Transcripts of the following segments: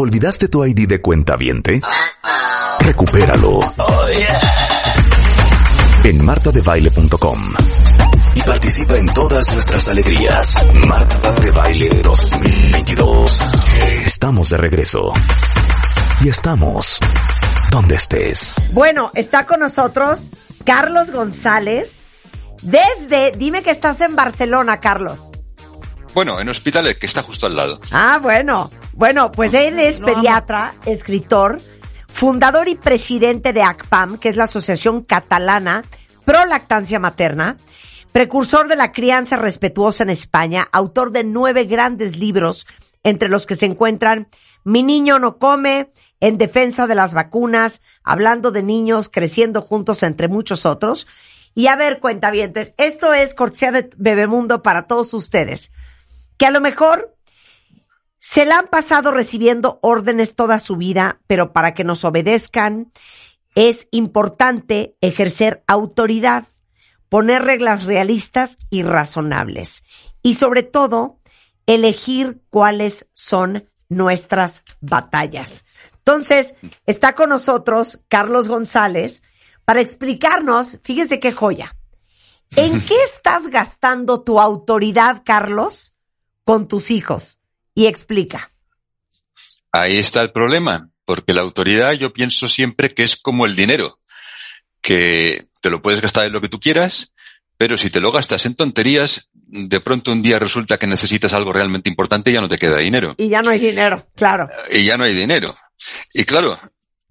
¿Olvidaste tu ID de cuenta viente? Recupéralo. En martadebaile.com. Y participa en todas nuestras alegrías. Marta de Baile 2022. Estamos de regreso. Y estamos donde estés. Bueno, está con nosotros Carlos González. Desde, dime que estás en Barcelona, Carlos. Bueno, en Hospitalet, que está justo al lado. Ah, bueno. Bueno, pues él es pediatra, escritor, fundador y presidente de ACPAM, que es la Asociación Catalana Pro Lactancia Materna, precursor de la crianza respetuosa en España, autor de nueve grandes libros, entre los que se encuentran Mi niño no come, En defensa de las vacunas, hablando de niños creciendo juntos, entre muchos otros. Y a ver, cuentavientes, esto es cortesía de Bebemundo para todos ustedes, que a lo mejor se la han pasado recibiendo órdenes toda su vida, pero para que nos obedezcan es importante ejercer autoridad, poner reglas realistas y razonables y sobre todo elegir cuáles son nuestras batallas. Entonces, está con nosotros Carlos González para explicarnos, fíjense qué joya. ¿En qué estás gastando tu autoridad, Carlos, con tus hijos? Y explica. Ahí está el problema, porque la autoridad yo pienso siempre que es como el dinero, que te lo puedes gastar en lo que tú quieras, pero si te lo gastas en tonterías, de pronto un día resulta que necesitas algo realmente importante y ya no te queda dinero. Y ya no hay dinero, claro. Y ya no hay dinero. Y claro,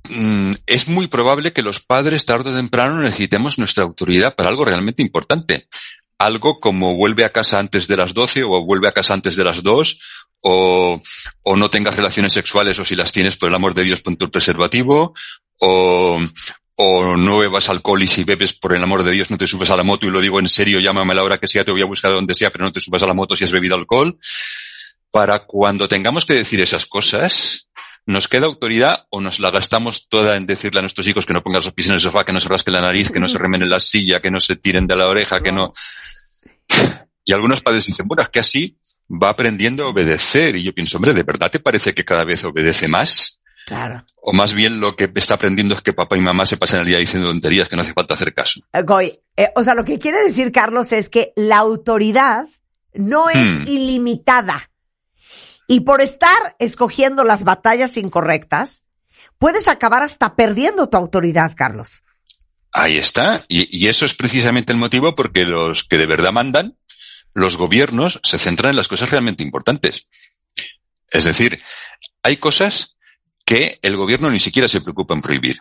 mm, es muy probable que los padres tarde o temprano necesitemos nuestra autoridad para algo realmente importante. Algo como vuelve a casa antes de las 12 o vuelve a casa antes de las 2 o, o no tengas relaciones sexuales o si las tienes por el amor de Dios pon tu preservativo o, o no bebas alcohol y si bebes por el amor de Dios no te subes a la moto y lo digo en serio, llámame a la hora que sea, te voy a buscar donde sea, pero no te subas a la moto si has bebido alcohol. Para cuando tengamos que decir esas cosas, ¿nos queda autoridad o nos la gastamos toda en decirle a nuestros hijos que no pongan los pies en el sofá, que no se rasquen la nariz, que no se remen en la silla, que no se tiren de la oreja, que no... Y algunos padres dicen, bueno, es que así va aprendiendo a obedecer. Y yo pienso, hombre, ¿de verdad te parece que cada vez obedece más? Claro. O más bien lo que está aprendiendo es que papá y mamá se pasan el día diciendo tonterías que no hace falta hacer caso. Eh, eh, o sea, lo que quiere decir Carlos es que la autoridad no es Hmm. ilimitada. Y por estar escogiendo las batallas incorrectas, puedes acabar hasta perdiendo tu autoridad, Carlos. Ahí está. Y, y eso es precisamente el motivo porque los que de verdad mandan, los gobiernos, se centran en las cosas realmente importantes. Es decir, hay cosas que el gobierno ni siquiera se preocupa en prohibir.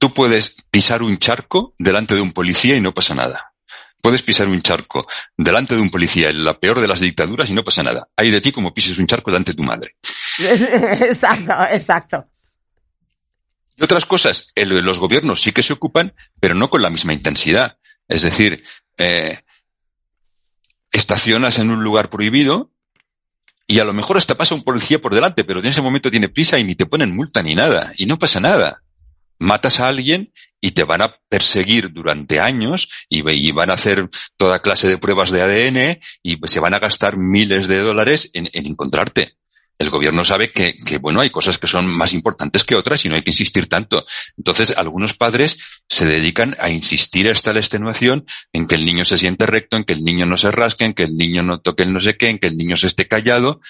Tú puedes pisar un charco delante de un policía y no pasa nada. Puedes pisar un charco delante de un policía en la peor de las dictaduras y no pasa nada. Hay de ti como pises un charco delante de tu madre. exacto, exacto. Y otras cosas, el- los gobiernos sí que se ocupan, pero no con la misma intensidad. Es decir, eh, estacionas en un lugar prohibido y a lo mejor hasta pasa un policía por delante, pero en ese momento tiene prisa y ni te ponen multa ni nada, y no pasa nada. Matas a alguien y te van a perseguir durante años y, van a hacer toda clase de pruebas de ADN y se van a gastar miles de dólares en, en encontrarte. El gobierno sabe que, que, bueno, hay cosas que son más importantes que otras y no hay que insistir tanto. Entonces, algunos padres se dedican a insistir hasta la extenuación en que el niño se siente recto, en que el niño no se rasque, en que el niño no toque el no sé qué, en que el niño se esté callado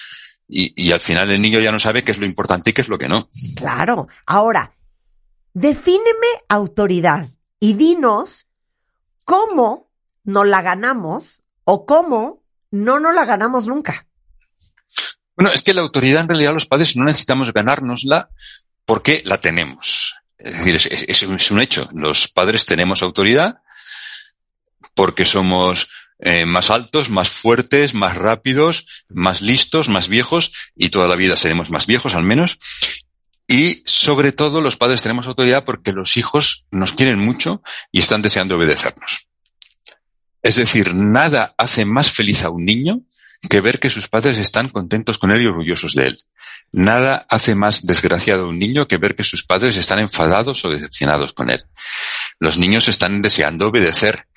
y, y al final el niño ya no sabe qué es lo importante y qué es lo que no. Claro. Ahora, defíneme autoridad y dinos cómo no la ganamos o cómo no nos la ganamos nunca. Bueno, es que la autoridad en realidad los padres no necesitamos ganárnosla porque la tenemos. Es decir, es, un hecho. Los padres tenemos autoridad porque somos eh, más altos, más fuertes, más rápidos, más listos, más viejos, y toda la vida seremos más viejos al menos. Y sobre todo los padres tenemos autoridad porque los hijos nos quieren mucho y están deseando obedecernos. Es decir, nada hace más feliz a un niño que ver que sus padres están contentos con él y orgullosos de él. Nada hace más desgraciado a un niño que ver que sus padres están enfadados o decepcionados con él. Los niños están deseando obedecer.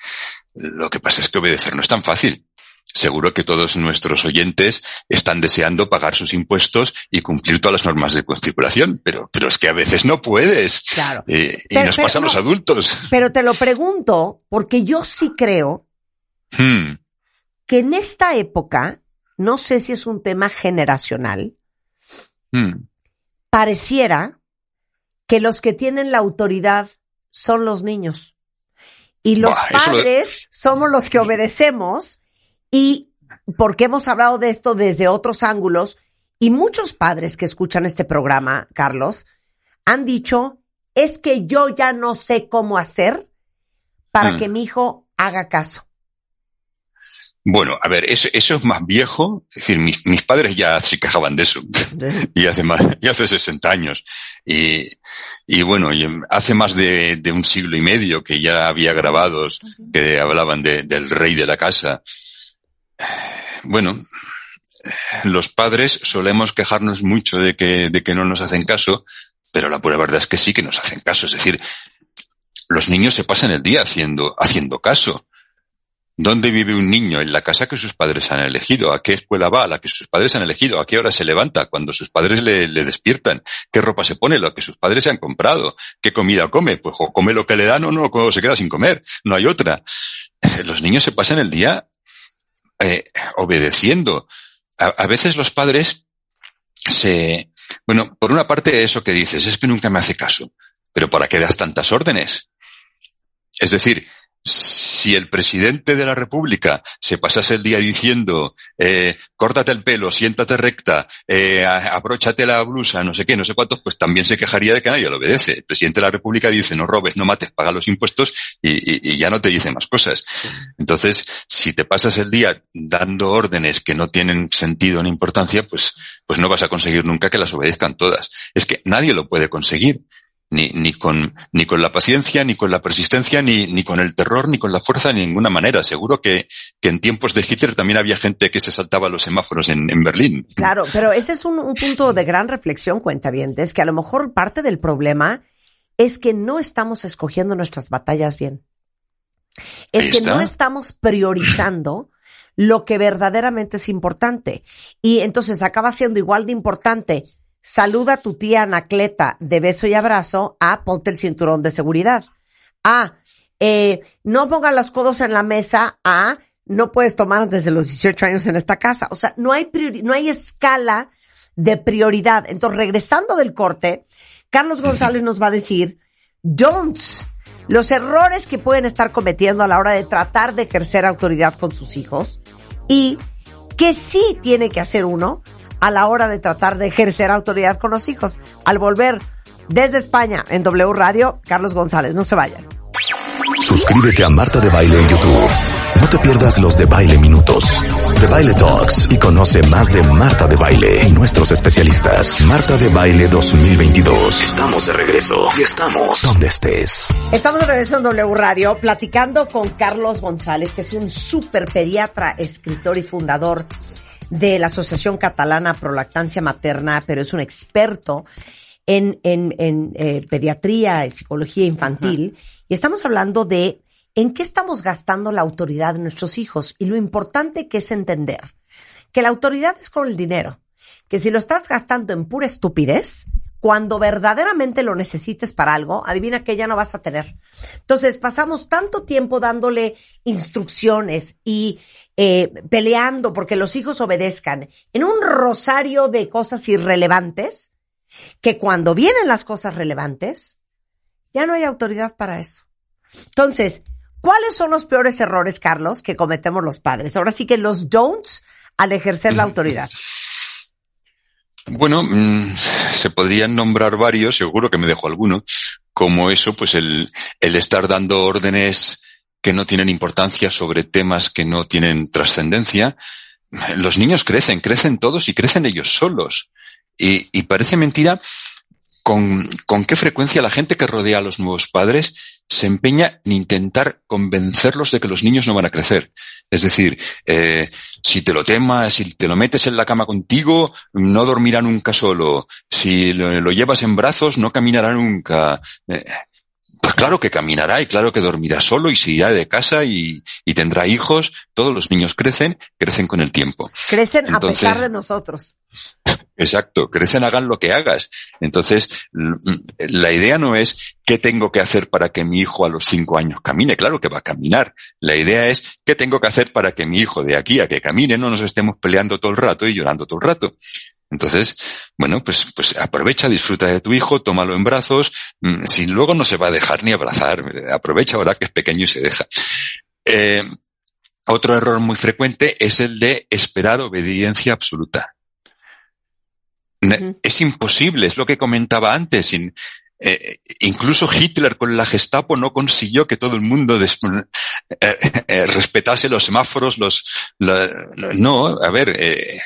Lo que pasa es que obedecer no es tan fácil. Seguro que todos nuestros oyentes están deseando pagar sus impuestos y cumplir todas las normas de circulación, pero, pero es que a veces no puedes. Claro. Eh, y nos pasa a los adultos. Pero te lo pregunto porque yo sí creo Hmm. Que en esta época, no sé si es un tema generacional, Hmm. pareciera que los que tienen la autoridad son los niños. Y los padres somos los que obedecemos y porque hemos hablado de esto desde otros ángulos y muchos padres que escuchan este programa, Carlos, han dicho, es que yo ya no sé cómo hacer para Mm. que mi hijo haga caso. Bueno, a ver, eso, eso es más viejo. Es decir, mis, mis padres ya se quejaban de eso. y hace más, y hace 60 años. Y, y bueno, y hace más de, de un siglo y medio que ya había grabados que hablaban de- del rey de la casa. Bueno, los padres solemos quejarnos mucho de que, de que no nos hacen caso, pero la pura verdad es que sí que nos hacen caso. Es decir, los niños se pasan el día haciendo, haciendo caso. ¿Dónde vive un niño? En la casa que sus padres han elegido. ¿A qué escuela va? A la que sus padres han elegido. ¿A qué hora se levanta? Cuando sus padres le, despiertan. ¿Qué ropa se pone? Lo que sus padres se han comprado. ¿Qué comida come? Pues o come lo que le dan o no, o se queda sin comer. No hay otra. Los niños se pasan el día eh, obedeciendo. A, a veces los padres se... Bueno, por una parte eso que dices, es que nunca me hace caso. Pero ¿para qué das tantas órdenes? Es decir, si el presidente de la República se pasase el día diciendo, eh, córtate el pelo, siéntate recta, eh, abróchate la blusa, no sé qué, no sé cuántos, pues también se quejaría de que nadie lo obedece. El presidente de la República dice, no robes, no mates, paga los impuestos y, y- y ya no te dice más cosas. Entonces, si te pasas el día dando órdenes que no tienen sentido ni importancia, pues, pues no vas a conseguir nunca que las obedezcan todas. Es que nadie lo puede conseguir ni, ni con, ni con la paciencia, ni con la persistencia, ni, ni con el terror, ni con la fuerza, de ninguna manera. Seguro que, que en tiempos de Hitler también había gente que se saltaba los semáforos en, en Berlín. Claro, pero ese es un, un punto de gran reflexión, cuentavientes, que a lo mejor parte del problema es que no estamos escogiendo nuestras batallas bien. Es que no estamos priorizando lo que verdaderamente es importante. Y entonces acaba siendo igual de importante. Saluda a tu tía Anacleta de beso y abrazo a ponte el cinturón de seguridad. A, eh, no pongan los codos en la mesa. A, no puedes tomar antes de los 18 años en esta casa. O sea, no hay priori- no hay escala de prioridad. Entonces, regresando del corte, Carlos González nos va a decir don'ts, los errores que pueden estar cometiendo a la hora de tratar de ejercer autoridad con sus hijos y que sí tiene que hacer uno a la hora de tratar de ejercer autoridad con los hijos. Al volver desde España en W Radio, Carlos González, no se vayan. Suscríbete a Marta de Baile en YouTube. No te pierdas los de Baile Minutos, de Baile Talks y conoce más de Marta de Baile y nuestros especialistas. Marta de Baile 2022. Estamos de regreso y estamos donde estés. Estamos de regreso en W Radio platicando con Carlos González, que es un super pediatra, escritor y fundador de la Asociación Catalana Pro Lactancia Materna, pero es un experto en, en, en eh, pediatría y psicología infantil. Y estamos hablando de en qué estamos gastando la autoridad de nuestros hijos y lo importante que es entender que la autoridad es con el dinero, que si lo estás gastando en pura estupidez, cuando verdaderamente lo necesites para algo, adivina que ya no vas a tener. Entonces, pasamos tanto tiempo dándole instrucciones y eh, peleando porque los hijos obedezcan en un rosario de cosas irrelevantes, que cuando vienen las cosas relevantes, ya no hay autoridad para eso. Entonces, ¿cuáles son los peores errores, Carlos, que cometemos los padres? Ahora sí que los don'ts al ejercer la autoridad. Bueno, mm, se podrían nombrar varios, seguro que me dejo alguno, como eso, pues el, el estar dando órdenes que no tienen importancia sobre temas que no tienen trascendencia, los niños crecen, crecen todos y crecen ellos solos. Y, y parece mentira con, con, qué frecuencia la gente que rodea a los nuevos padres se empeña en intentar convencerlos de que los niños no van a crecer. Es decir, eh, si te lo temas, si te lo metes en la cama contigo, no dormirá nunca solo. Si lo, lo llevas en brazos, no caminará nunca. Eh, pues claro que caminará y claro que dormirá solo y se irá de casa y, y tendrá hijos. Todos los niños crecen, crecen con el tiempo. Crecen Entonces, a pesar de nosotros. Exacto, crecen, hagan lo que hagas. Entonces, la idea no es qué tengo que hacer para que mi hijo a los cinco años camine. Claro que va a caminar. La idea es qué tengo que hacer para que mi hijo de aquí a que camine no nos estemos peleando todo el rato y llorando todo el rato. Entonces, bueno, pues, pues aprovecha, disfruta de tu hijo, tómalo en brazos, si luego no se va a dejar ni abrazar, aprovecha ahora que es pequeño y se deja. Eh, otro error muy frecuente es el de esperar obediencia absoluta. Es imposible, es lo que comentaba antes. Eh, incluso Hitler con la Gestapo no consiguió que todo el mundo des, eh, eh, respetase los semáforos, los, la, no, a ver,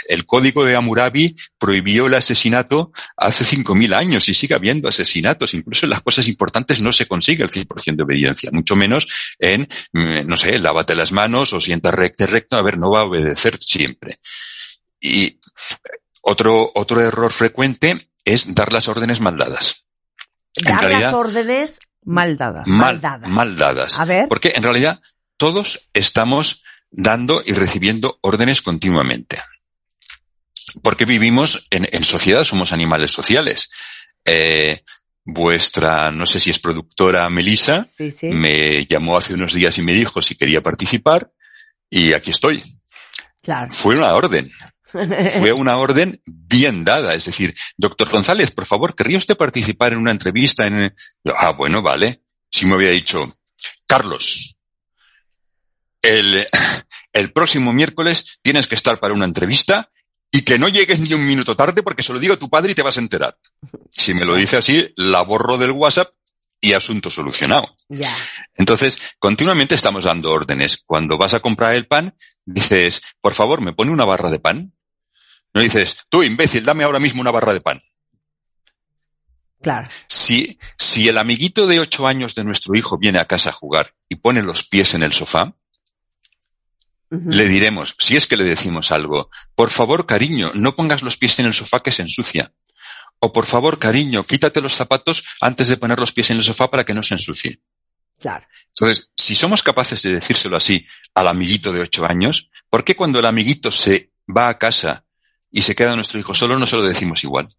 el código de Hammurabi prohibió el asesinato hace 5.000 años y sigue habiendo asesinatos. Incluso en las cosas importantes no se consigue el 100% de obediencia, mucho menos en, mm, no sé, lávate las manos o sienta recto, recto, a ver, no va a obedecer siempre. Y otro, otro error frecuente es dar las órdenes mal dadas. Dar realidad, las órdenes mal dadas. Mal, dadas. mal dadas. A ver. Porque en realidad todos estamos dando y recibiendo órdenes continuamente. Porque vivimos en, en sociedad, somos animales sociales. Eh, vuestra, no sé si es productora Melissa, sí, sí. me llamó hace unos días y me dijo si quería participar y aquí estoy. Claro. Fue una orden. Fue una orden bien dada. Es decir, doctor González, por favor, ¿querría usted participar en una entrevista? En... Ah, bueno, vale. Si me había dicho, Carlos, el, el próximo miércoles tienes que estar para una entrevista y que no llegues ni un minuto tarde porque se lo digo a tu padre y te vas a enterar. Si me lo dice así, la borro del WhatsApp y asunto solucionado. Yeah. Entonces, continuamente estamos dando órdenes. Cuando vas a comprar el pan, dices, por favor, ¿me pone una barra de pan? No dices, tú imbécil, dame ahora mismo una barra de pan. Claro. Si, si el amiguito de ocho años de nuestro hijo viene a casa a jugar y pone los pies en el sofá, uh -huh. le diremos, si es que le decimos algo, por favor, cariño, no pongas los pies en el sofá que se ensucia. O por favor, cariño, quítate los zapatos antes de poner los pies en el sofá para que no se ensucie. Claro. Entonces, si somos capaces de decírselo así al amiguito de ocho años, ¿por qué cuando el amiguito se va a casa y se queda nuestro hijo solo no se lo decimos igual?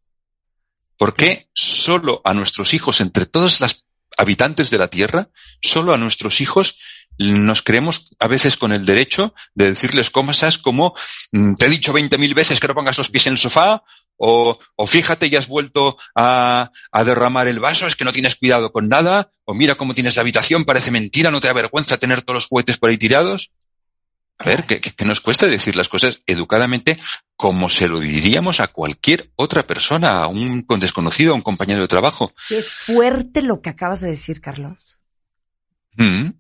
¿Por qué solo a nuestros hijos, entre todas las habitantes de la Tierra, solo a nuestros hijos nos creemos a veces con el derecho de decirles cosas como te he dicho veinte mil veces que no pongas los pies en el sofá o, o fíjate ya has vuelto a, a, derramar el vaso, es que no tienes cuidado con nada, o mira cómo tienes la habitación, parece mentira, no te da vergüenza tener todos los juguetes por ahí tirados. A ver, que, que, nos cuesta decir las cosas educadamente como se lo diríamos a cualquier otra persona, a un desconocido, a un compañero de trabajo. Qué fuerte lo que acabas de decir, Carlos. Mm.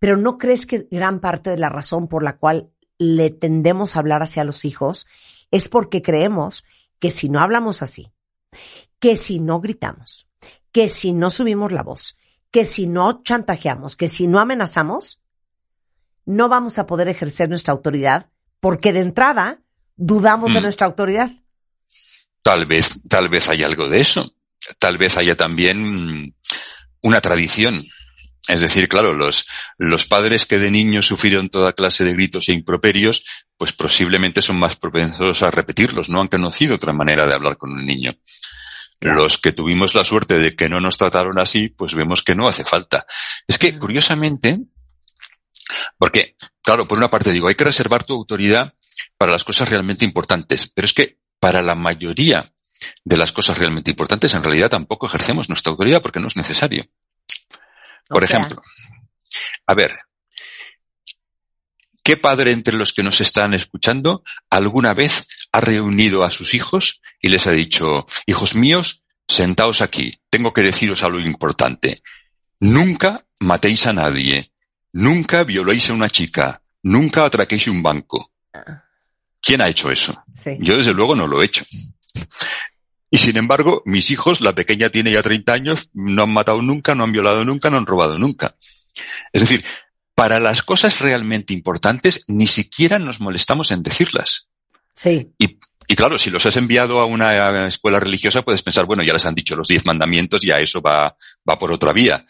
Pero ¿no crees que gran parte de la razón por la cual le tendemos a hablar hacia los hijos es porque creemos que si no hablamos así, que si no gritamos, que si no subimos la voz, que si no chantajeamos, que si no amenazamos, no vamos a poder ejercer nuestra autoridad porque de entrada dudamos mm. de nuestra autoridad. Tal vez, tal vez haya algo de eso. Tal vez haya también una tradición. Es decir, claro, los, los padres que de niños sufrieron toda clase de gritos e improperios, pues posiblemente son más propensos a repetirlos, no han conocido otra manera de hablar con un niño. Los que tuvimos la suerte de que no nos trataron así, pues vemos que no hace falta. Es que, curiosamente, porque, claro, por una parte digo, hay que reservar tu autoridad para las cosas realmente importantes, pero es que para la mayoría de las cosas realmente importantes, en realidad tampoco ejercemos nuestra autoridad porque no es necesario. Por okay. ejemplo, a ver, ¿qué padre entre los que nos están escuchando alguna vez ha reunido a sus hijos y les ha dicho, hijos míos, sentaos aquí, tengo que deciros algo importante. Nunca matéis a nadie, nunca violéis a una chica, nunca atraquéis un banco. ¿Quién ha hecho eso? Sí. Yo desde luego no lo he hecho. Y sin embargo, mis hijos, la pequeña tiene ya 30 años, no han matado nunca, no han violado nunca, no han robado nunca. Es decir, para las cosas realmente importantes ni siquiera nos molestamos en decirlas. Sí. Y, y claro, si los has enviado a una escuela religiosa, puedes pensar, bueno, ya les han dicho los diez mandamientos, ya eso va, va por otra vía.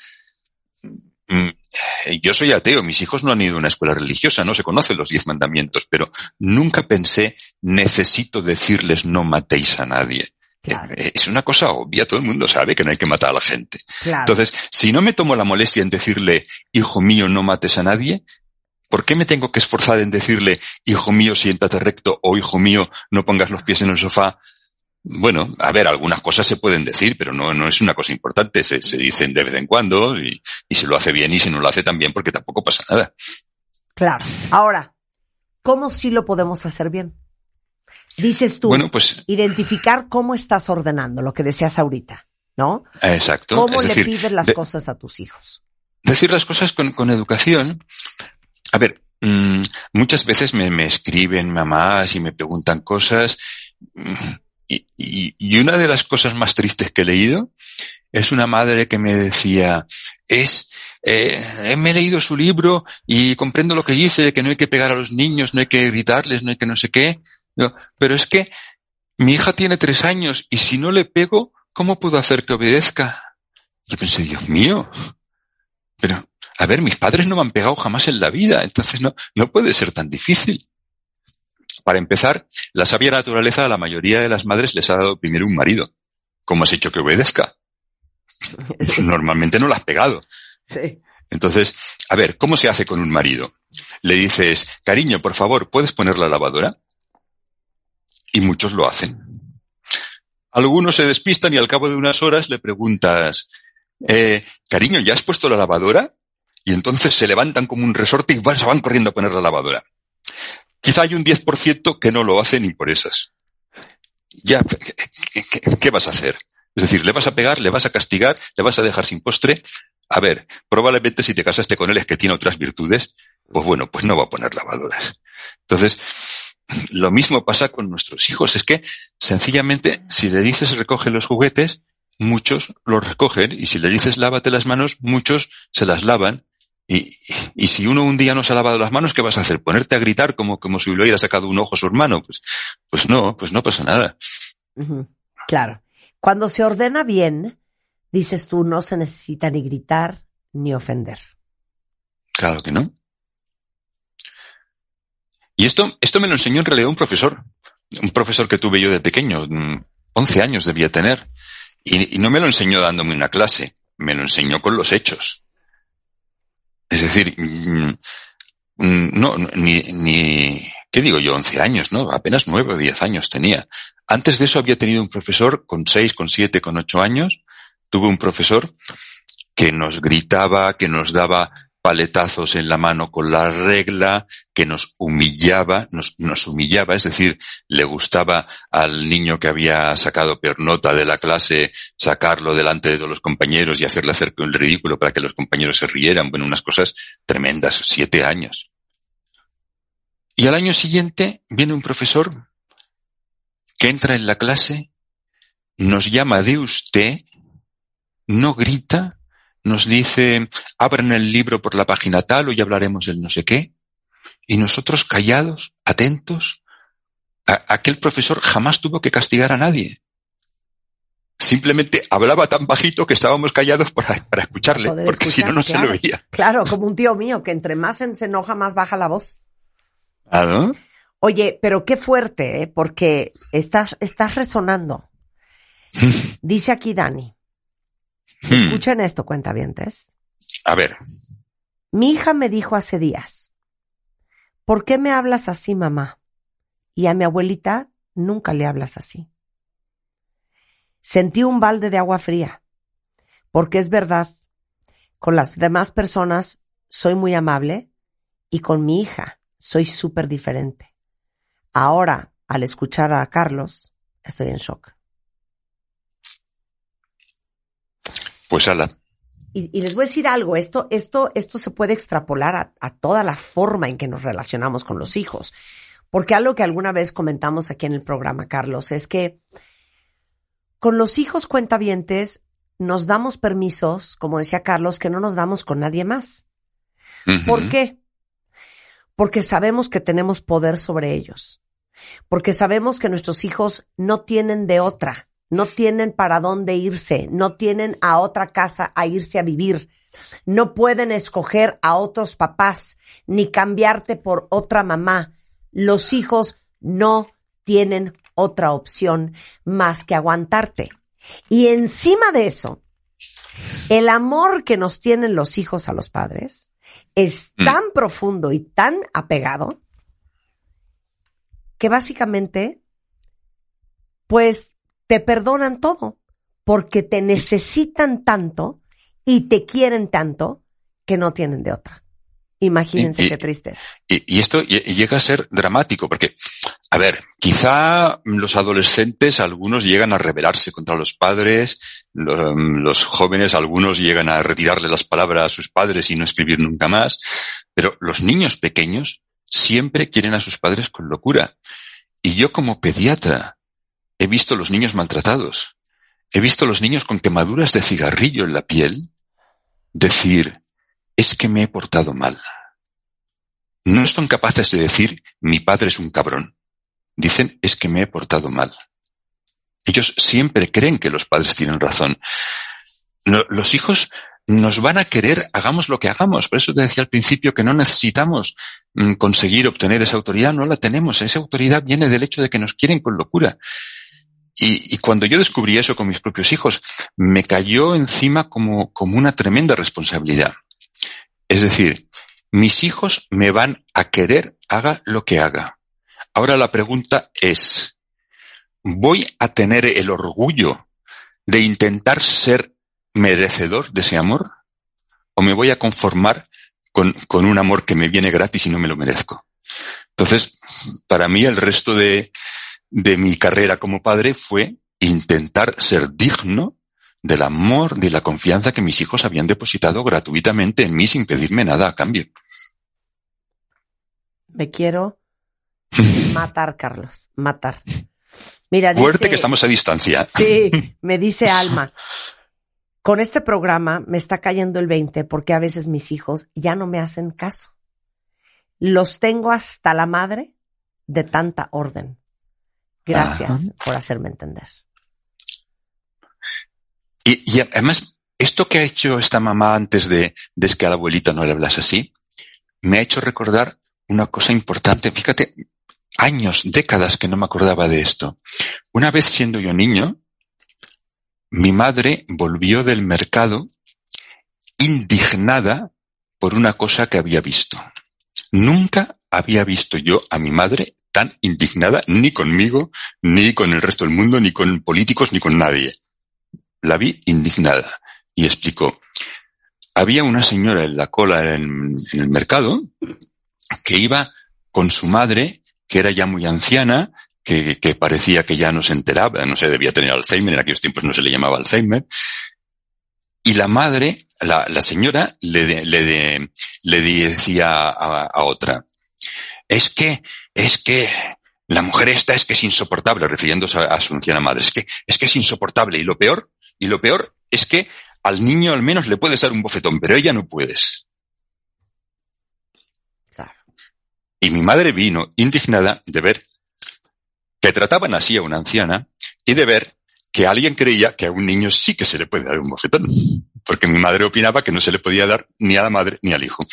Mm, Yo soy ateo, mis hijos no han ido a una escuela religiosa, no se conocen los diez mandamientos, pero nunca pensé, necesito decirles no matéis a nadie. Claro. Eh, Es una cosa obvia, todo el mundo sabe que no hay que matar a la gente. Claro. Entonces, si no me tomo la molestia en decirle, hijo mío, no mates a nadie, ¿por qué me tengo que esforzar en decirle, hijo mío, siéntate recto o hijo mío, no pongas los pies en el sofá? Bueno, a ver, algunas cosas se pueden decir, pero no, no es una cosa importante. Se, se dicen de vez en cuando y, y se lo hace bien y si no lo hace también porque tampoco pasa nada. Claro. Ahora, ¿cómo sí lo podemos hacer bien? Dices tú, Bueno, pues, identificar cómo estás ordenando, lo que decías ahorita, ¿no? exacto. ¿Cómo es le decir, pides las de- cosas a tus hijos? decir las cosas con, con educación. A ver, mm, muchas veces me, me escriben mamás y me preguntan cosas. mm, Y, una de las cosas más tristes que he leído es una madre que me decía, es, eh, me he leído su libro y comprendo lo que dice, que no hay que pegar a los niños, no hay que gritarles, no hay que no sé qué. Pero es que mi hija tiene tres años y si no le pego, ¿cómo puedo hacer que obedezca? Yo pensé, Dios mío, pero, a ver, mis padres no me han pegado jamás en la vida, entonces no, no puede ser tan difícil. Para empezar, la sabia naturaleza a la mayoría de las madres les ha dado primero un marido. ¿Cómo has hecho que obedezca? Normalmente no la has pegado. Sí. Entonces, a ver, ¿cómo se hace con un marido? Le dices, cariño, por favor, ¿puedes poner la lavadora? Y muchos lo hacen. Algunos se despistan y al cabo de unas horas le preguntas, eh, cariño, ¿ya has puesto la lavadora? Y entonces se levantan como un resorte y van, se van corriendo a poner la lavadora. Quizá hay un 10% que no lo hace ni por esas. Ya, ¿qué, vas a hacer? Es decir, ¿le vas a pegar, le vas a castigar, le vas a dejar sin postre? A ver, probablemente si te casaste con él es que tiene otras virtudes, pues bueno, pues no va a poner lavadoras. Entonces, lo mismo pasa con nuestros hijos. Es que, sencillamente, si le dices recoge los juguetes, muchos los recogen, y si le dices lávate las manos, muchos se las lavan. Y, y si uno un día no se ha lavado las manos, ¿qué vas a hacer? ¿Ponerte a gritar como, como si le hubiera sacado un ojo a su hermano? Pues, pues no, pues no pasa nada. Claro. Cuando se ordena bien, dices tú, no se necesita ni gritar ni ofender. Claro que no. Y esto, esto me lo enseñó en realidad un profesor, un profesor que tuve yo de pequeño, mm, 11 años debía tener, y, y no me lo enseñó dándome una clase, me lo enseñó con los hechos. Es decir, mm, mm, no, ni, ni, ¿qué digo yo? 11 años, ¿no? Apenas 9 o 10 años tenía. Antes de eso había tenido un profesor con 6, con 7, con 8 años. Tuve un profesor que nos gritaba, que nos daba paletazos en la mano con la regla, que nos humillaba, nos, humillaba, es decir, le gustaba al niño que había sacado peor nota de la clase sacarlo delante de todos los compañeros y hacerle hacer el ridículo para que los compañeros se rieran. Bueno, unas cosas tremendas, siete años. Y al año siguiente viene un profesor que entra en la clase, nos llama de usted, no grita, nos dice, abran el libro por la página tal, hoy hablaremos del no sé qué, y nosotros callados, atentos, a- aquel profesor jamás tuvo que castigar a nadie. Simplemente hablaba tan bajito que estábamos callados para, para escucharle, Poder porque si no, no se lo veía. Claro, como un tío mío, que entre más se se enoja, más baja la voz. Ah, ¿no? Oye, pero qué fuerte, ¿eh? porque estás, estás resonando. Dice aquí Dani. Hmm. Escuchen esto, cuentavientes. A ver, Mi hija me dijo hace días, ¿por qué me hablas así, mamá? Y a mi abuelita nunca le hablas así. Sentí un balde de agua fría, porque es verdad, con las demás personas soy muy amable y con mi hija soy súper diferente. Ahora, al escuchar a Carlos, estoy en shock. Pues ala. y, les voy a decir algo, esto, esto, esto se puede extrapolar a, a toda la forma en que nos relacionamos con los hijos. Porque algo que alguna vez comentamos aquí en el programa, Carlos, es que con los hijos cuentavientes nos damos permisos, como decía Carlos, que no nos damos con nadie más. ¿Por qué? Porque sabemos que tenemos poder sobre ellos. Porque sabemos que nuestros hijos no tienen de otra, no tienen para dónde irse, no tienen a otra casa a irse a vivir, no pueden escoger a otros papás, ni cambiarte por otra mamá. Los hijos no tienen otra opción más que aguantarte. Y encima de eso, el amor que nos tienen los hijos a los padres es mm. tan profundo y tan apegado que básicamente, pues, te perdonan todo porque te necesitan tanto y te quieren tanto que no tienen de otra. Imagínense qué tristeza. Y, y, esto llega a ser dramático porque a ver, quizá los adolescentes, algunos llegan a rebelarse contra los padres, los, jóvenes, algunos llegan a retirarle las palabras a sus padres y no escribir nunca más, pero los niños pequeños siempre quieren a sus padres con locura. Y yo como pediatra he visto los niños maltratados, he visto los niños con quemaduras de cigarrillo en la piel decir, es que me he portado mal. No son capaces de decir, mi padre es un cabrón dicen es que me he portado mal. Ellos siempre creen que los padres tienen razón. los hijos nos van a querer, hagamos lo que hagamos. Por eso te decía al principio que no necesitamos mm, conseguir obtener esa autoridad, no la tenemos. Esa autoridad viene del hecho de que nos quieren con locura. Y, cuando yo descubrí eso con mis propios hijos, me cayó encima como, como una tremenda responsabilidad. Es decir, mis hijos me van a querer haga lo que haga. Ahora la pregunta es, ¿voy a tener el orgullo de intentar ser merecedor de ese amor? ¿O me voy a conformar con, un amor que me viene gratis y no me lo merezco? Entonces, para mí el resto de, de mi carrera como padre fue intentar ser digno del amor, de la confianza que mis hijos habían depositado gratuitamente en mí sin pedirme nada a cambio. Me quiero Matar, Carlos, matar. Mira, Fuerte que estamos a distancia. Sí, me dice Alma. Con este programa me está cayendo el 20 porque a veces mis hijos ya no me hacen caso. Los tengo hasta la madre de tanta orden. Gracias por hacerme entender. Y, además, esto que ha hecho esta mamá antes de, de que a la abuelita no le hablas así, me ha hecho recordar una cosa importante. Fíjate, años, décadas que no me acordaba de esto. Una vez siendo yo niño, mi madre volvió del mercado indignada por una cosa que había visto. Nunca había visto yo a mi madre tan indignada ni conmigo, ni con el resto del mundo, ni con políticos, ni con nadie. La vi indignada y explicó. Había una señora en la cola en, el mercado que iba con su madre que era ya muy anciana, que, parecía que ya no se enteraba, no se debía tener Alzheimer, en aquellos tiempos no se le llamaba Alzheimer. Y la madre, la, señora, le, le, le decía a, otra, es que, es que la mujer esta es que es insoportable, refiriéndose a, a su anciana madre, es que, es que es insoportable. Y lo peor, y lo peor es que al niño al menos le puedes dar un bofetón, pero ella no puedes. Y mi madre vino indignada de ver que trataban así a una anciana y de ver que alguien creía que a un niño sí que se le puede dar un bofetón. Porque mi madre opinaba que no se le podía dar ni a la madre ni al hijo.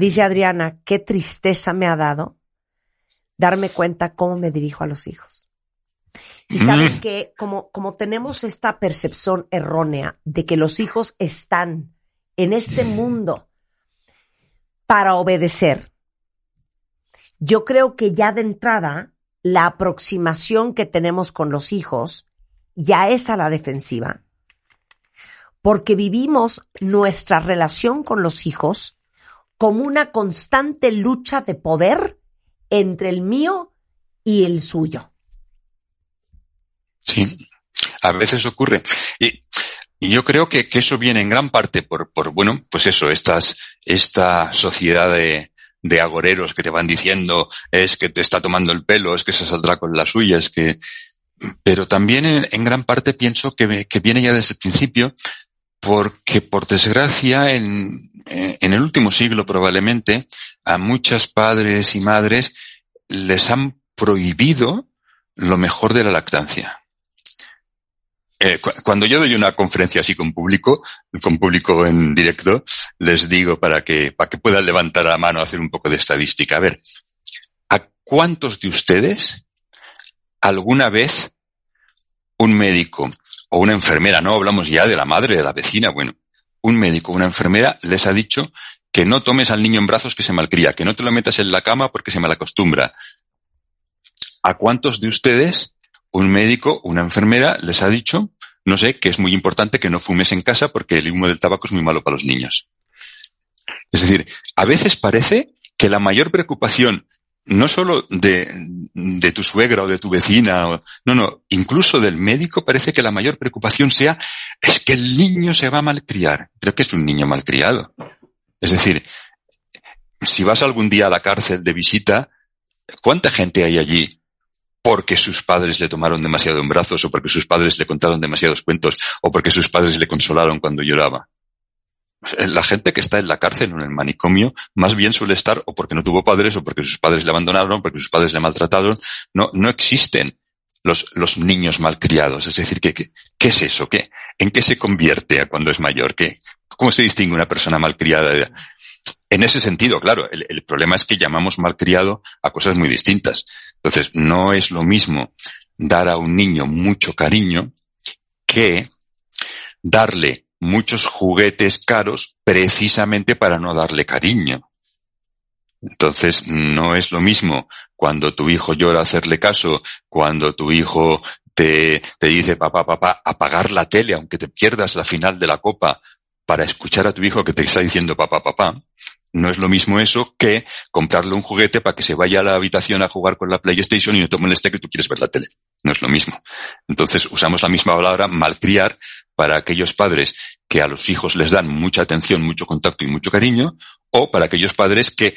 Dice Adriana, qué tristeza me ha dado darme cuenta cómo me dirijo a los hijos. Y mm. que como, como tenemos esta percepción errónea de que los hijos están en este mundo para obedecer. Yo creo que ya de entrada la aproximación que tenemos con los hijos ya es a la defensiva, porque vivimos nuestra relación con los hijos como una constante lucha de poder entre el mío y el suyo. Sí. a veces ocurre. Y, yo creo que, eso viene en gran parte por, bueno, pues eso, estas, esta sociedad de, agoreros que te van diciendo es que te está tomando el pelo, es que se saldrá con la suya, es que, pero también en, gran parte pienso que, viene ya desde el principio porque por desgracia en, en el último siglo probablemente a muchos padres y madres les han prohibido lo mejor de la lactancia. Eh, cuando yo doy una conferencia así con público, con público en directo, les digo para que, para que puedan levantar la mano, hacer un poco de estadística. A ver, ¿a cuántos de ustedes alguna vez un médico o una enfermera, no hablamos ya de la madre, de la vecina, bueno, un médico o una enfermera les ha dicho que no tomes al niño en brazos que se malcría, que no te lo metas en la cama porque se malacostumbra. ¿A cuántos de ustedes un médico, una enfermera les ha dicho, no sé, que es muy importante que no fumes en casa porque el humo del tabaco es muy malo para los niños? Es decir, a veces parece que la mayor preocupación no solo de, de, tu suegra o de tu vecina, o, no, no, incluso del médico parece que la mayor preocupación sea es que el niño se va a malcriar. Creo que es un niño malcriado. Es decir, si vas algún día a la cárcel de visita, ¿cuánta gente hay allí porque sus padres le tomaron demasiado en brazos o porque sus padres le contaron demasiados cuentos o porque sus padres le consolaron cuando lloraba? La gente que está en la cárcel o en el manicomio más bien suele estar o porque no tuvo padres o porque sus padres le abandonaron, porque sus padres le maltrataron. No, no existen los, los niños malcriados. Es decir, ¿qué, qué, qué es eso? ¿Qué, ¿En qué se convierte cuando es mayor? ¿Qué, ¿Cómo se distingue una persona malcriada? En ese sentido, claro, el, el problema es que llamamos malcriado a cosas muy distintas. Entonces, no es lo mismo dar a un niño mucho cariño que darle muchos juguetes caros precisamente para no darle cariño. Entonces, no es lo mismo cuando tu hijo llora hacerle caso, cuando tu hijo te, te dice, papá, papá, apagar la tele aunque te pierdas la final de la copa para escuchar a tu hijo que te está diciendo papá, papá, no es lo mismo eso que comprarle un juguete para que se vaya a la habitación a jugar con la PlayStation y no te moleste que tú quieres ver la tele. No es lo mismo. Entonces usamos la misma palabra malcriar para aquellos padres que a los hijos les dan mucha atención, mucho contacto y mucho cariño, o para aquellos padres que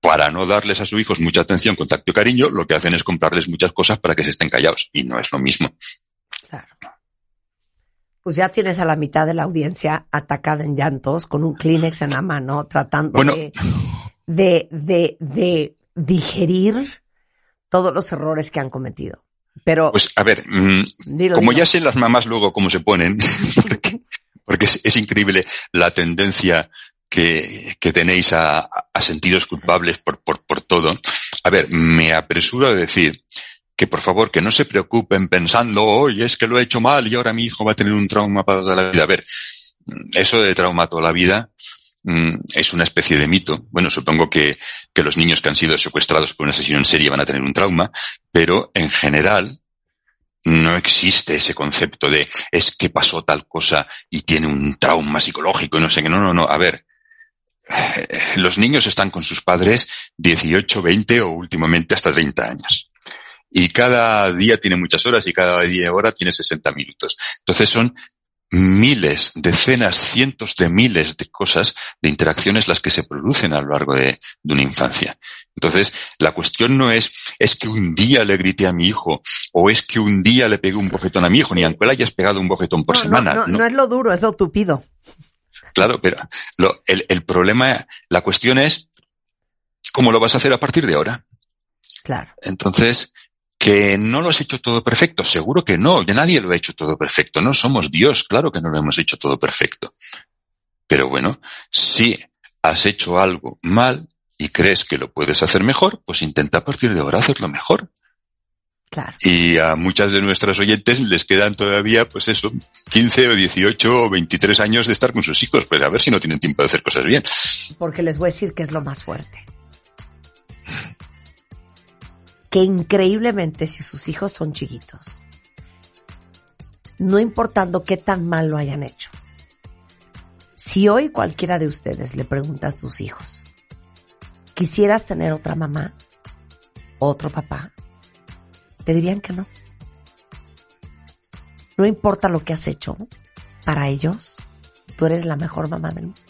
para no darles a sus hijos mucha atención, contacto y cariño, lo que hacen es comprarles muchas cosas para que se estén callados. Y no es lo mismo. Claro pues ya tienes a la mitad de la audiencia atacada en llantos con un Kleenex en la mano, tratando de, de, de, de, digerir todos los errores que han cometido. Pero. Pues a ver, mm, como ya sé las mamás luego cómo se ponen, porque, es, increíble la tendencia que, que tenéis a, a, sentidos culpables por, por, por todo. A ver, me apresuro a decir que por favor, que no se preocupen pensando, oye, es que lo he hecho mal y ahora mi hijo va a tener un trauma para toda la vida. A ver, eso de trauma toda la vida mm, es una especie de mito. Bueno, supongo que, que los niños que han sido secuestrados por un asesino en serie van a tener un trauma, pero en general no existe ese concepto de es que pasó tal cosa y tiene un trauma psicológico no sé qué. No, no, no. A ver, eh, los niños están con sus padres 18, 20 o últimamente hasta 30 años y cada día tiene muchas horas y cada día hora tiene 60 minutos. Entonces son miles, decenas, cientos de miles de cosas, de interacciones las que se producen a lo largo de, de, una infancia. Entonces, la cuestión no es, es que un día le grité a mi hijo, o es que un día le pegué un bofetón a mi hijo, ni aunque le hayas pegado un bofetón por no, semana. No, no, no, es lo duro, es lo tupido. Claro, pero lo, el, el problema, la cuestión es, ¿cómo lo vas a hacer a partir de ahora? Claro. Entonces, que no lo has hecho todo perfecto. Seguro que no, ya nadie lo ha hecho todo perfecto. No somos Dios, claro que no lo hemos hecho todo perfecto. Pero bueno, si has hecho algo mal y crees que lo puedes hacer mejor, pues intenta a partir de ahora hacerlo mejor. Claro. Y a muchas de nuestras oyentes les quedan todavía, pues eso, 15 o 18 o 23 años de estar con sus hijos, pues a ver si no tienen tiempo de hacer cosas bien. Porque les voy a decir que es lo más fuerte que increíblemente si sus hijos son chiquitos, no importando qué tan mal lo hayan hecho, si hoy cualquiera de ustedes le pregunta a sus hijos, ¿quisieras tener otra mamá? ¿Otro papá? Le dirían que no. no importa lo que has hecho, para ellos, tú eres la mejor mamá del mundo.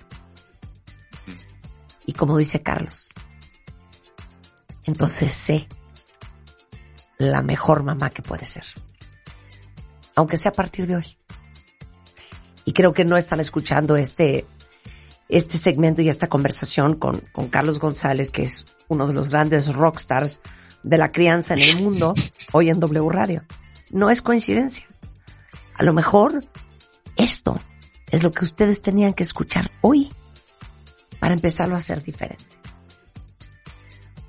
Y como dice Carlos, entonces sé la mejor mamá que puede ser. Aunque sea a partir de hoy. Y creo que no están escuchando este, este segmento y esta conversación con, con Carlos González, que es uno de los grandes rockstars de la crianza en el mundo, hoy en W Radio. No es coincidencia. A lo mejor esto es lo que ustedes tenían que escuchar hoy para empezarlo a hacer diferente.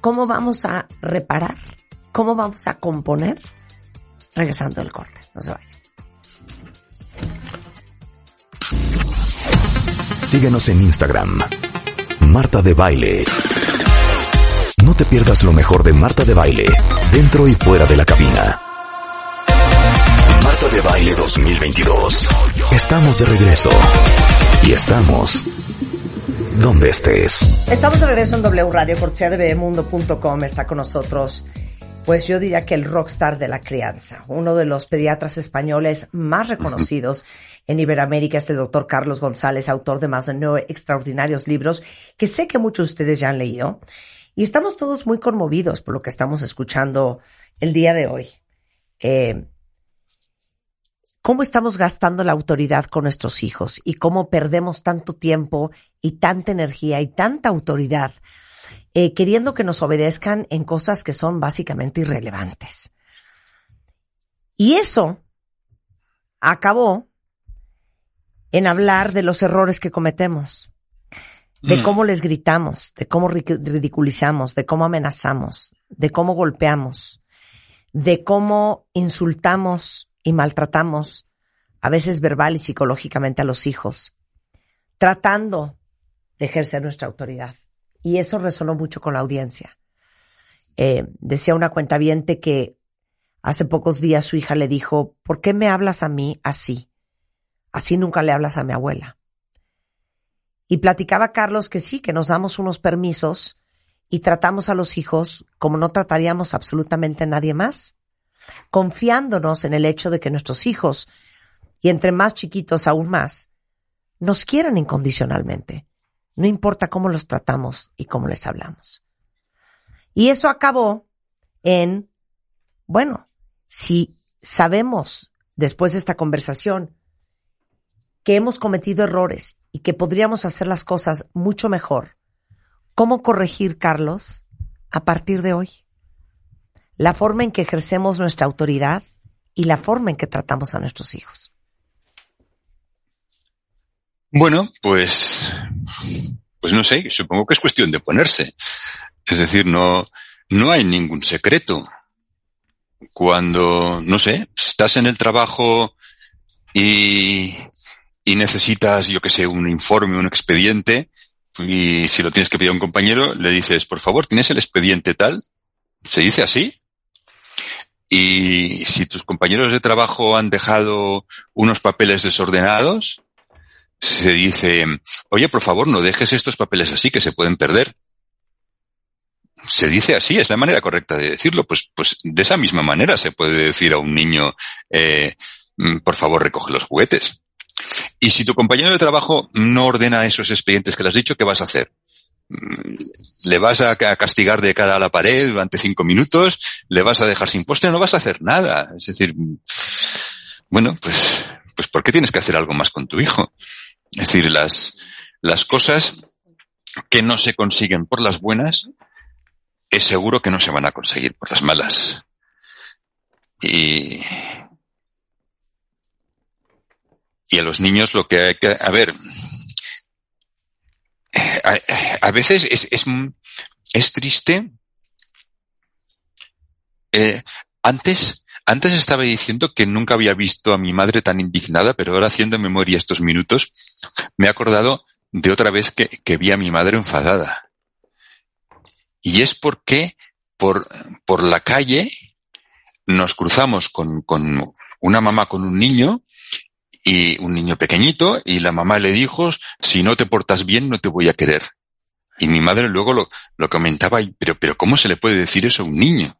¿Cómo vamos a reparar? ¿Cómo vamos a componer? Regresando al corte. No se vayan. Síguenos en Instagram. Marta de Baile. No te pierdas lo mejor de Marta de Baile, dentro y fuera de la cabina. Marta de Baile 2022. Estamos de regreso. Y estamos donde estés. Estamos de regreso en W Radio, cortesía de bebemundo.com. Está con nosotros, pues yo diría que el rockstar de la crianza, uno de los pediatras españoles más reconocidos en Iberoamérica es el doctor Carlos González, autor de más de nueve extraordinarios libros que sé que muchos de ustedes ya han leído. Y estamos todos muy conmovidos por lo que estamos escuchando el día de hoy. Eh, cómo estamos gastando la autoridad con nuestros hijos y cómo perdemos tanto tiempo y tanta energía y tanta autoridad eh, queriendo que nos obedezcan en cosas que son básicamente irrelevantes. Y eso acabó en hablar de los errores que cometemos, de Mm. cómo les gritamos, de cómo ridiculizamos, de cómo amenazamos, de cómo golpeamos, de cómo insultamos y maltratamos, a veces verbal y psicológicamente a los hijos, tratando de ejercer nuestra autoridad. Y eso resonó mucho con la audiencia. Eh, decía una cuentaviente que hace pocos días su hija le dijo, ¿por qué me hablas a mí así? Así nunca le hablas a mi abuela. Y platicaba Carlos que sí, que nos damos unos permisos y tratamos a los hijos como no trataríamos absolutamente a nadie más, confiándonos en el hecho de que nuestros hijos, y entre más chiquitos aún más, nos quieren incondicionalmente. No importa cómo los tratamos y cómo les hablamos. Y eso acabó en, bueno, si sabemos después de esta conversación que hemos cometido errores y que podríamos hacer las cosas mucho mejor, ¿cómo corregir, Carlos, a partir de hoy? La forma en que ejercemos nuestra autoridad y la forma en que tratamos a nuestros hijos. Bueno, pues, pues no sé, supongo que es cuestión de ponerse. Es decir, no, no hay ningún secreto. Cuando, no sé, estás en el trabajo y, y necesitas, yo que sé, un informe, un expediente, y si lo tienes que pedir a un compañero, le dices, por favor, ¿tienes el expediente tal? ¿Se dice así? Y si tus compañeros de trabajo han dejado unos papeles desordenados, se dice, oye, por favor, no dejes estos papeles así que se pueden perder. Se dice así, es la manera correcta de decirlo. Pues, pues de esa misma manera se puede decir a un niño, eh, mm, por favor, recoge los juguetes. Y si tu compañero de trabajo no ordena esos expedientes que le has dicho, ¿qué vas a hacer? Mm, ¿Le vas a ca- castigar de cara a la pared durante cinco minutos? ¿Le vas a dejar sin postre? No vas a hacer nada. Es decir, bueno, pues, pues ¿por qué tienes que hacer algo más con tu hijo? Es decir, las, las cosas que no se consiguen por las buenas, es seguro que no se van a conseguir por las malas. Y, y a los niños lo que hay que, a ver, a, veces es, es, es triste. Eh, antes, antes estaba diciendo que nunca había visto a mi madre tan indignada, pero ahora haciendo memoria estos minutos, me he acordado de otra vez que, vi a mi madre enfadada. Y es porque por, por la calle nos cruzamos con, con una mamá con un niño y un niño pequeñito y la mamá le dijo, si no te portas bien no te voy a querer. Y mi madre luego lo, lo comentaba, pero, pero ¿cómo se le puede decir eso a un niño?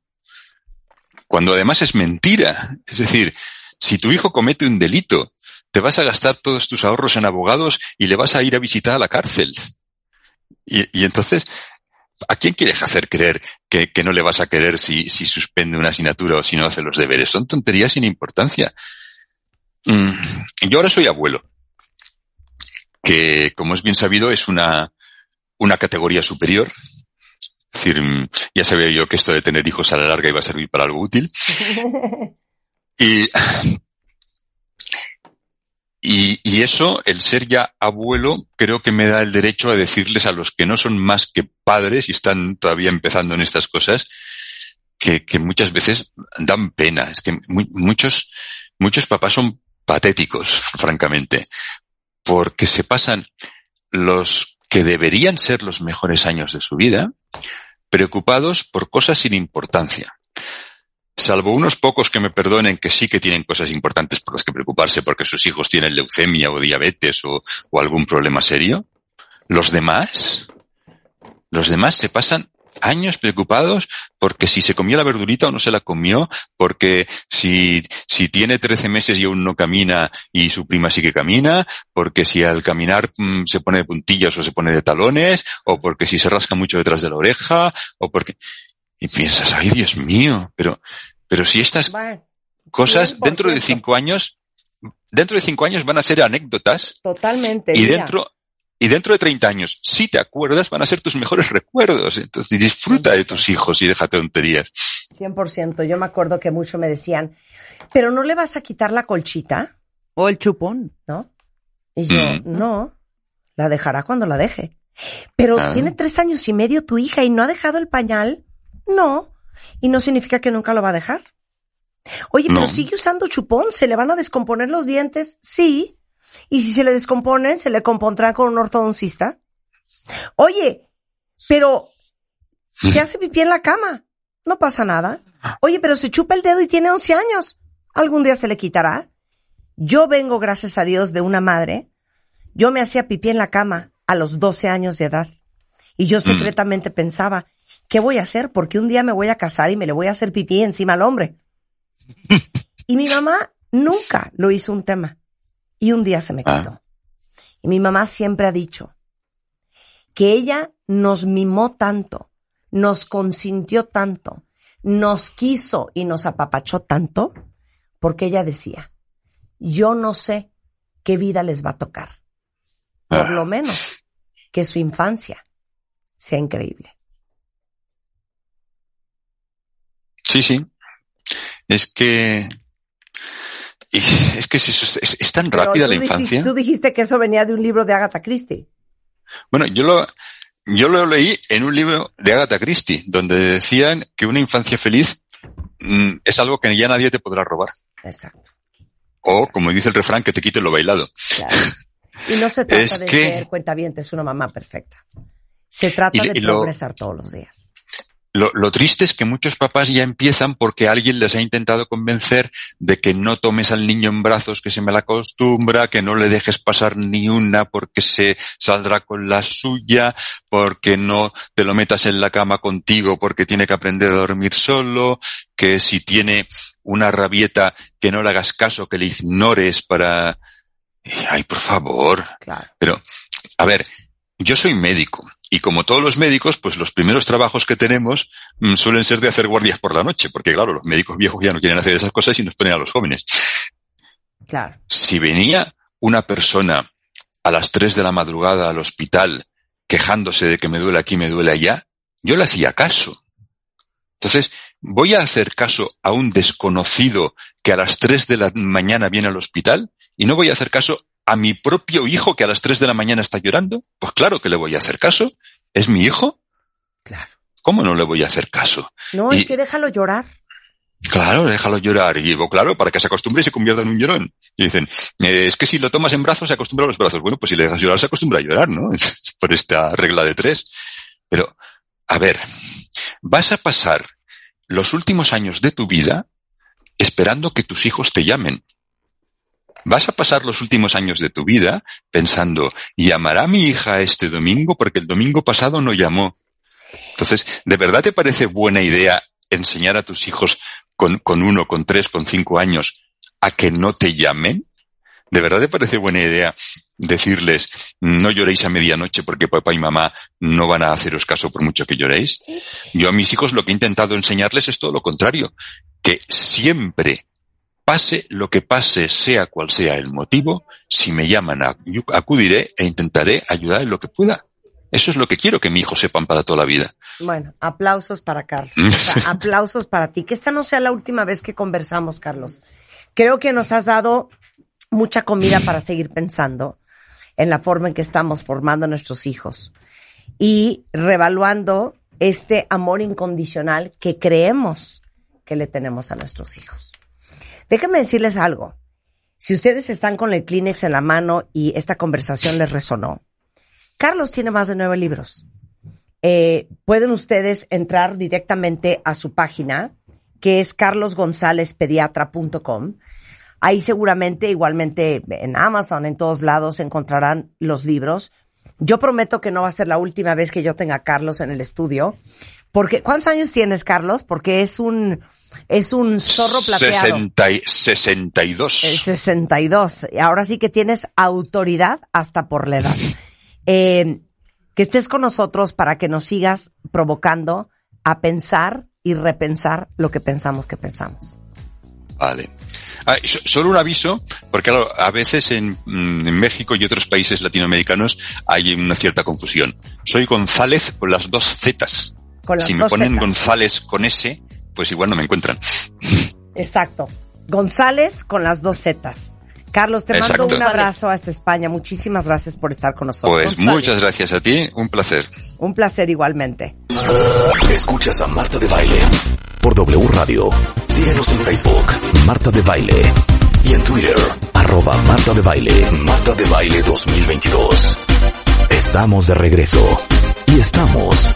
Cuando además es mentira. Es decir, si tu hijo comete un delito, te vas a gastar todos tus ahorros en abogados y le vas a ir a visitar a la cárcel. Y, entonces, ¿a quién quieres hacer creer que, no le vas a querer si, si, suspende una asignatura o si no hace los deberes? Son tonterías sin importancia. Mm, yo ahora soy abuelo, que como es bien sabido es una, una categoría superior. Es decir, mm, ya sabía yo que esto de tener hijos a la larga iba a servir para algo útil. Y, y, eso, el ser ya abuelo, creo que me da el derecho a decirles a los que no son más que padres y están todavía empezando en estas cosas, que, que muchas veces dan pena. Es que muchos, muchos papás son patéticos, francamente, porque se pasan los que deberían ser los mejores años de su vida preocupados por cosas sin importancia. Salvo unos pocos que me perdonen que sí que tienen cosas importantes por las que preocuparse porque sus hijos tienen leucemia o diabetes o, algún problema serio, los demás, los demás se pasan años preocupados porque si se comió la verdurita o no se la comió, porque si, si tiene 13 meses y aún no camina y su prima sí que camina, porque si al caminar mm, se pone de puntillas o se pone de talones, o porque si se rasca mucho detrás de la oreja, o porque... Y piensas, ay Dios mío, pero, pero si estas cosas dentro de cinco años, dentro de cinco años van a ser anécdotas. Totalmente. Y dentro, y dentro de 30 años, si te acuerdas, van a ser tus mejores recuerdos. Entonces, disfruta de tus hijos y déjate tonterías. 100%. Yo me acuerdo que mucho me decían, pero no le vas a quitar la colchita. O el chupón. ¿No? Y yo, mm. no, la dejará cuando la deje. Pero ah. tiene tres años y medio tu hija y no ha dejado el pañal. No, y no significa que nunca lo va a dejar. Oye, pero sigue usando chupón, ¿se le van a descomponer los dientes? Sí. Y si se le descomponen, ¿se le compondrá con un ortodoncista? Oye, pero se hace pipí en la cama. No pasa nada. Oye, pero se chupa el dedo y tiene 11 años. ¿Algún día se le quitará? Yo vengo, gracias a Dios, de una madre. Yo me hacía pipí en la cama a los 12 años de edad. Y yo mm. secretamente pensaba, ¿qué voy a hacer? Porque un día me voy a casar y me le voy a hacer pipí encima al hombre. y mi mamá nunca lo hizo un tema. Y un día se me quitó. Ah. Y mi mamá siempre ha dicho que ella nos mimó tanto, nos consintió tanto, nos quiso y nos apapachó tanto, porque ella decía, yo no sé qué vida les va a tocar. Por ah. lo menos que su infancia sea increíble. Sí, sí. Es que es que es, tan rápida la infancia. tú dijiste que eso venía de un libro de Agatha Christie. Bueno, yo lo, yo lo leí en un libro de Agatha Christie, donde decían que una infancia feliz mm, es algo que ya nadie te podrá robar. Exacto. O, como dice el refrán, que te quite lo bailado. Y no se trata de ser cuentavientes, una mamá perfecta. Se trata de progresar todos los días. Lo, triste es que muchos papás ya empiezan porque alguien les ha intentado convencer de que no tomes al niño en brazos, que se me la acostumbra, que no le dejes pasar ni una porque se saldrá con la suya, porque no te lo metas en la cama contigo porque tiene que aprender a dormir solo, que si tiene una rabieta que no le hagas caso, que le ignores para... Ay, por favor. Claro. Pero, a ver, yo soy médico y como todos los médicos, pues los primeros trabajos que tenemos mm, suelen ser de hacer guardias por la noche, porque claro, los médicos viejos ya no quieren hacer esas cosas y nos ponen a los jóvenes. Claro. Si venía una persona a las tres de la madrugada al hospital quejándose de que me duele aquí, me duele allá, yo le hacía caso. Entonces, ¿voy a hacer caso a un desconocido que a las tres de la mañana viene al hospital? Y no voy a hacer caso a mi propio hijo que a las 3 de la mañana está llorando? Pues claro que le voy a hacer caso. ¿Es mi hijo? Claro. ¿Cómo no le voy a hacer caso? No, es que déjalo llorar. Claro, déjalo llorar. Y digo, claro, para que se acostumbre y se convierta en un llorón. Y dicen, eh, es que si lo tomas en brazos se acostumbra a los brazos. Bueno, pues si le dejas llorar se acostumbra a llorar, ¿no? Por esta regla de tres. Pero, a ver, vas a pasar los últimos años de tu vida esperando que tus hijos te llamen vas a pasar los últimos años de tu vida pensando, ¿llamará mi hija este domingo? Porque el domingo pasado no llamó. Entonces, ¿de verdad te parece buena idea enseñar a tus hijos con, uno, con tres, con cinco años a que no te llamen? ¿De verdad te parece buena idea decirles no lloréis a medianoche porque papá y mamá no van a haceros caso por mucho que lloréis? Yo a mis hijos lo que he intentado enseñarles es todo lo contrario, que siempre pase lo que pase, sea cual sea el motivo, si me llaman acudiré e intentaré ayudar en lo que pueda. Eso es lo que quiero que mi hijo sepan para toda la vida. Bueno, aplausos para Carlos. aplausos para ti. Que esta no sea la última vez que conversamos, Carlos. Creo que nos has dado mucha comida para seguir pensando en la forma en que estamos formando a nuestros hijos y revaluando este amor incondicional que creemos que le tenemos a nuestros hijos. Déjenme decirles algo. Si ustedes están con el Kleenex en la mano y esta conversación les resonó, Carlos tiene más de nueve libros. Eh, pueden ustedes entrar directamente a su página, que es carlosgonzalezpediatra.com. Ahí seguramente, igualmente en Amazon, en todos lados, encontrarán los libros. Yo prometo que no va a ser la última vez que yo tenga a Carlos en el estudio. Porque, ¿cuántos años tienes, Carlos? Porque es un, es un zorro plateado. 60, 62. El 62. Ahora sí que tienes autoridad hasta por la edad. Eh, que estés con nosotros para que nos sigas provocando a pensar y repensar lo que pensamos que pensamos. Vale. Ah, solo un aviso, porque claro, a veces en, mm, en, México y otros países latinoamericanos hay una cierta confusión. Soy González con las dos Zetas. si me ponen González con S, pues igual no me encuentran. Exacto. González con las dos Zetas. Carlos, te mando un abrazo hasta España. Muchísimas gracias por estar con nosotros. Pues muchas gracias a ti. Un placer. Un placer igualmente. Escuchas a Marta de Baile por W Radio. Síguenos en Facebook, Marta de Baile. Y en Twitter, arroba Marta de Baile, Marta de Baile 2022. Estamos de regreso. Y estamos...